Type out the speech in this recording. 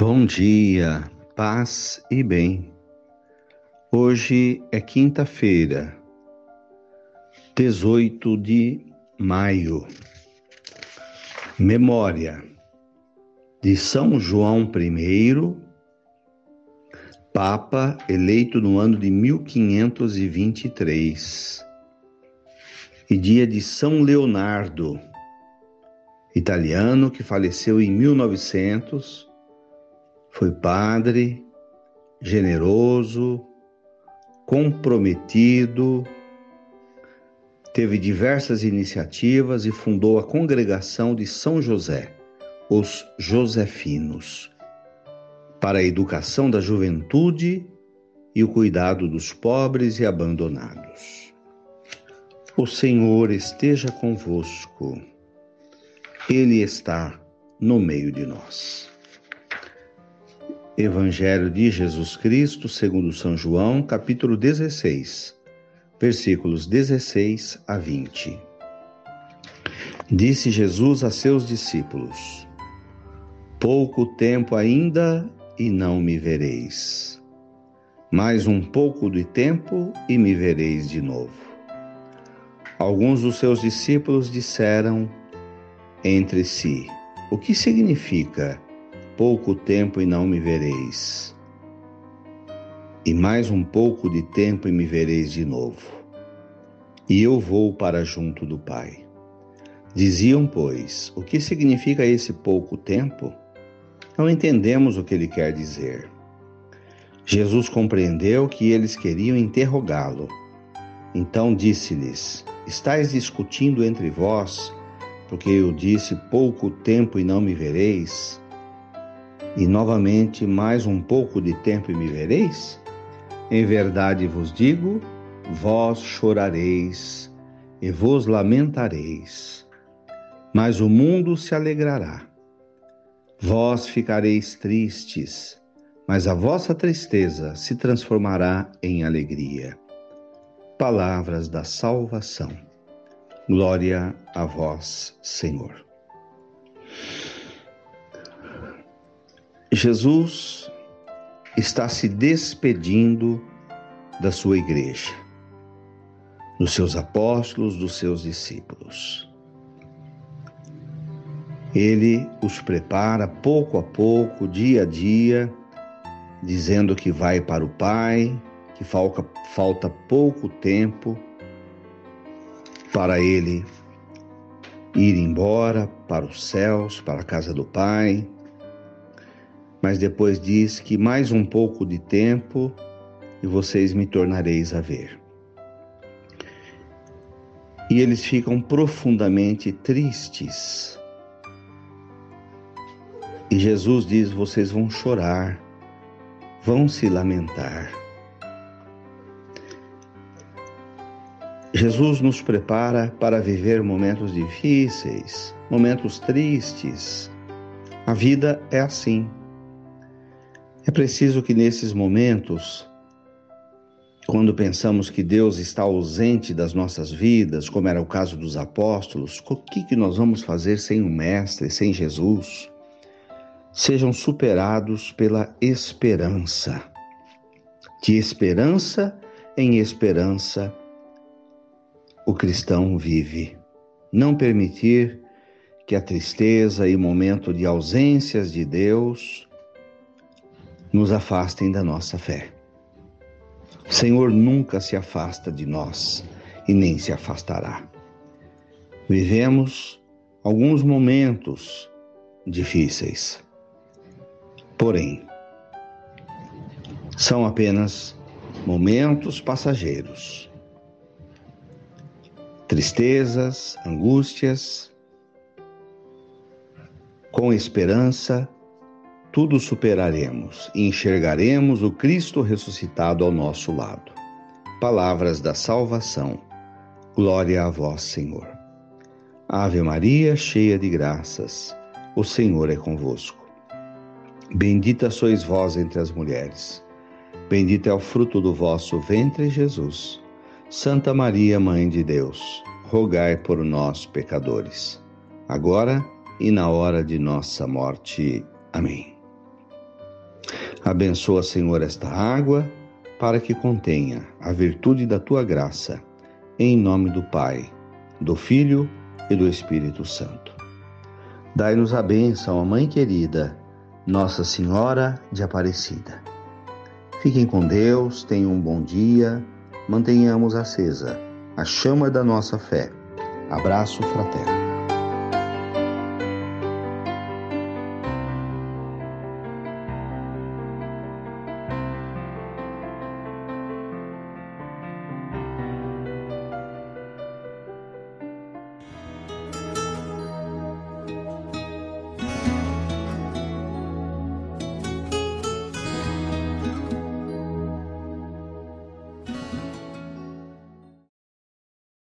Bom dia, paz e bem. Hoje é quinta-feira, 18 de maio. Memória de São João I, Papa eleito no ano de 1523. E dia de São Leonardo, italiano que faleceu em 1900 foi padre, generoso, comprometido, teve diversas iniciativas e fundou a congregação de São José, os Josefinos, para a educação da juventude e o cuidado dos pobres e abandonados. O Senhor esteja convosco, Ele está no meio de nós. Evangelho de Jesus Cristo, segundo São João, capítulo 16, versículos 16 a 20. Disse Jesus a seus discípulos: Pouco tempo ainda e não me vereis. Mais um pouco de tempo e me vereis de novo. Alguns dos seus discípulos disseram entre si: O que significa pouco tempo e não me vereis. E mais um pouco de tempo e me vereis de novo. E eu vou para junto do Pai. Diziam, pois, o que significa esse pouco tempo? Não entendemos o que ele quer dizer. Jesus compreendeu que eles queriam interrogá-lo. Então disse-lhes: Estais discutindo entre vós, porque eu disse pouco tempo e não me vereis? E novamente, mais um pouco de tempo e me vereis? Em verdade vos digo: vós chorareis e vos lamentareis, mas o mundo se alegrará. Vós ficareis tristes, mas a vossa tristeza se transformará em alegria. Palavras da salvação. Glória a vós, Senhor. Jesus está se despedindo da sua igreja, dos seus apóstolos, dos seus discípulos. Ele os prepara pouco a pouco, dia a dia, dizendo que vai para o Pai, que falta, falta pouco tempo para ele ir embora para os céus, para a casa do Pai, mas depois diz que mais um pouco de tempo e vocês me tornareis a ver. E eles ficam profundamente tristes. E Jesus diz: vocês vão chorar, vão se lamentar. Jesus nos prepara para viver momentos difíceis, momentos tristes. A vida é assim. É preciso que nesses momentos, quando pensamos que Deus está ausente das nossas vidas, como era o caso dos apóstolos, o que, que nós vamos fazer sem o Mestre, sem Jesus? Sejam superados pela esperança. De esperança em esperança, o cristão vive. Não permitir que a tristeza e momento de ausências de Deus nos afastem da nossa fé. O Senhor nunca se afasta de nós e nem se afastará. Vivemos alguns momentos difíceis, porém, são apenas momentos passageiros. Tristezas, angústias, com esperança, tudo superaremos e enxergaremos o Cristo ressuscitado ao nosso lado. Palavras da salvação. Glória a vós, Senhor. Ave Maria, cheia de graças, o Senhor é convosco. Bendita sois vós entre as mulheres. Bendito é o fruto do vosso ventre, Jesus. Santa Maria, Mãe de Deus, rogai por nós, pecadores, agora e na hora de nossa morte. Amém. Abençoa, Senhor, esta água para que contenha a virtude da tua graça. Em nome do Pai, do Filho e do Espírito Santo. Dai-nos a bênção, a Mãe querida, Nossa Senhora de Aparecida. Fiquem com Deus, tenham um bom dia, mantenhamos acesa a chama da nossa fé. Abraço fraterno.